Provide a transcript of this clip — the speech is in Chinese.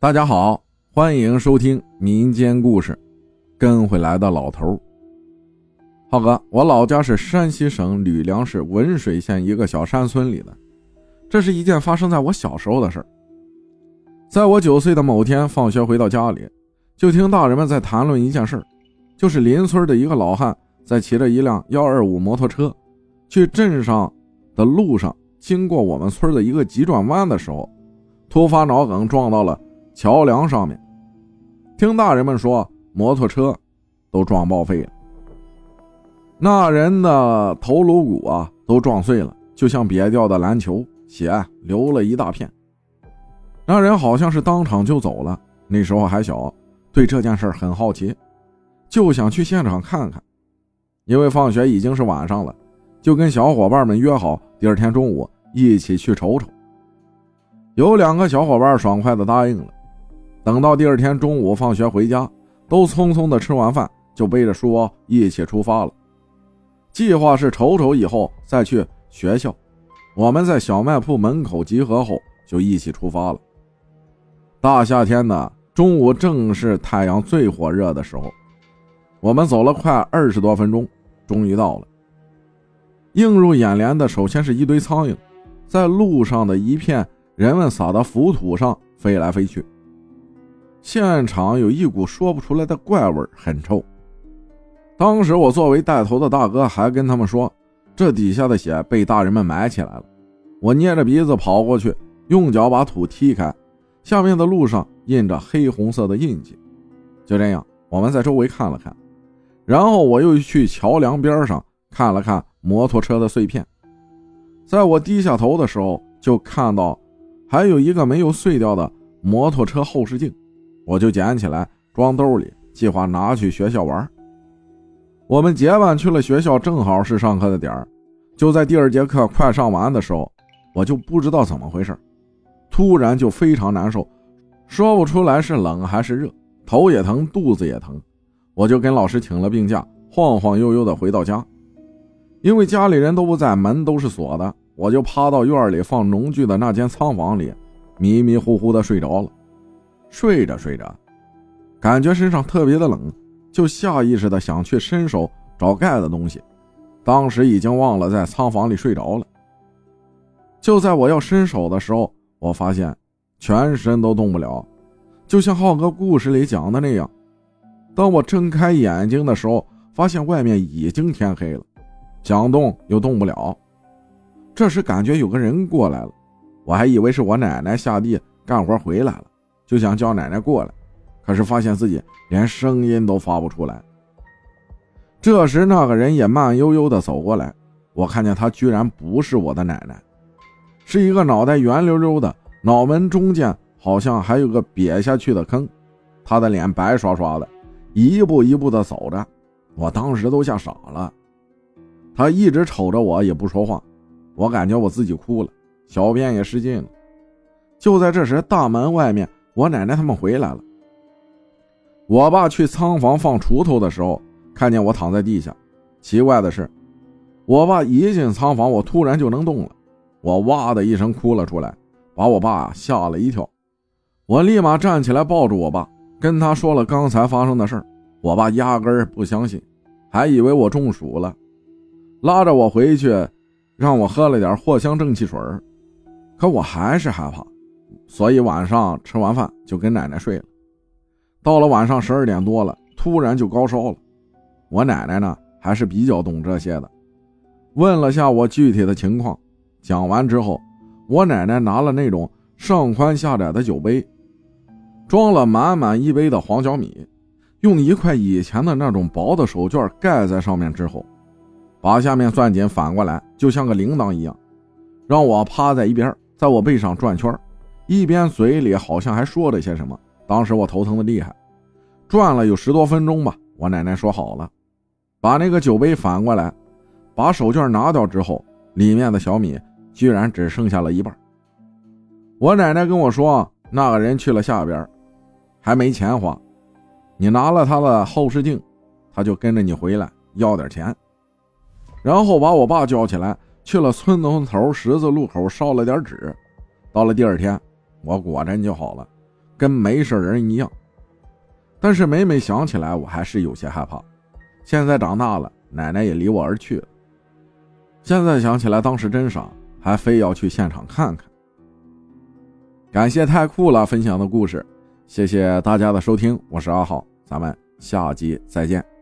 大家好，欢迎收听民间故事。跟回来的老头，浩哥，我老家是山西省吕梁市文水县一个小山村里的。这是一件发生在我小时候的事儿在我九岁的某天，放学回到家里，就听大人们在谈论一件事儿就是邻村的一个老汉在骑着一辆幺二五摩托车，去镇上的路上，经过我们村的一个急转弯的时候，突发脑梗撞到了。桥梁上面，听大人们说，摩托车都撞报废了。那人的头颅骨啊都撞碎了，就像瘪掉的篮球，血流了一大片。那人好像是当场就走了。那时候还小，对这件事很好奇，就想去现场看看。因为放学已经是晚上了，就跟小伙伴们约好，第二天中午一起去瞅瞅。有两个小伙伴爽快的答应了。等到第二天中午放学回家，都匆匆的吃完饭，就背着书包一起出发了。计划是瞅瞅以后再去学校。我们在小卖铺门口集合后，就一起出发了。大夏天的中午，正是太阳最火热的时候。我们走了快二十多分钟，终于到了。映入眼帘的，首先是一堆苍蝇，在路上的一片人们撒的浮土上飞来飞去。现场有一股说不出来的怪味，很臭。当时我作为带头的大哥，还跟他们说，这底下的血被大人们埋起来了。我捏着鼻子跑过去，用脚把土踢开，下面的路上印着黑红色的印记。就这样，我们在周围看了看，然后我又去桥梁边上看了看摩托车的碎片。在我低下头的时候，就看到还有一个没有碎掉的摩托车后视镜。我就捡起来装兜里，计划拿去学校玩。我们结伴去了学校，正好是上课的点儿。就在第二节课快上完的时候，我就不知道怎么回事，突然就非常难受，说不出来是冷还是热，头也疼，肚子也疼。我就跟老师请了病假，晃晃悠悠的回到家。因为家里人都不在，门都是锁的，我就趴到院里放农具的那间仓房里，迷迷糊糊的睡着了。睡着睡着，感觉身上特别的冷，就下意识的想去伸手找盖的东西。当时已经忘了在仓房里睡着了。就在我要伸手的时候，我发现全身都动不了，就像浩哥故事里讲的那样。当我睁开眼睛的时候，发现外面已经天黑了，想动又动不了。这时感觉有个人过来了，我还以为是我奶奶下地干活回来了。就想叫奶奶过来，可是发现自己连声音都发不出来。这时，那个人也慢悠悠地走过来，我看见他居然不是我的奶奶，是一个脑袋圆溜溜的，脑门中间好像还有个瘪下去的坑。他的脸白刷刷的，一步一步地走着，我当时都吓傻了。他一直瞅着我，也不说话，我感觉我自己哭了，小便也失禁了。就在这时，大门外面。我奶奶他们回来了。我爸去仓房放锄头的时候，看见我躺在地下。奇怪的是，我爸一进仓房，我突然就能动了。我哇的一声哭了出来，把我爸吓了一跳。我立马站起来抱住我爸，跟他说了刚才发生的事我爸压根儿不相信，还以为我中暑了，拉着我回去，让我喝了点藿香正气水可我还是害怕。所以晚上吃完饭就跟奶奶睡了。到了晚上十二点多了，突然就高烧了。我奶奶呢还是比较懂这些的，问了下我具体的情况。讲完之后，我奶奶拿了那种上宽下窄的酒杯，装了满满一杯的黄小米，用一块以前的那种薄的手绢盖在上面之后，把下面攥紧反过来，就像个铃铛一样，让我趴在一边，在我背上转圈一边嘴里好像还说着些什么，当时我头疼的厉害，转了有十多分钟吧。我奶奶说好了，把那个酒杯反过来，把手绢拿掉之后，里面的小米居然只剩下了一半。我奶奶跟我说，那个人去了下边，还没钱花，你拿了他的后视镜，他就跟着你回来要点钱，然后把我爸叫起来，去了村东头十字路口烧了点纸，到了第二天。我果真就好了，跟没事人一样。但是每每想起来，我还是有些害怕。现在长大了，奶奶也离我而去了。现在想起来，当时真傻，还非要去现场看看。感谢太酷了分享的故事，谢谢大家的收听，我是阿浩，咱们下集再见。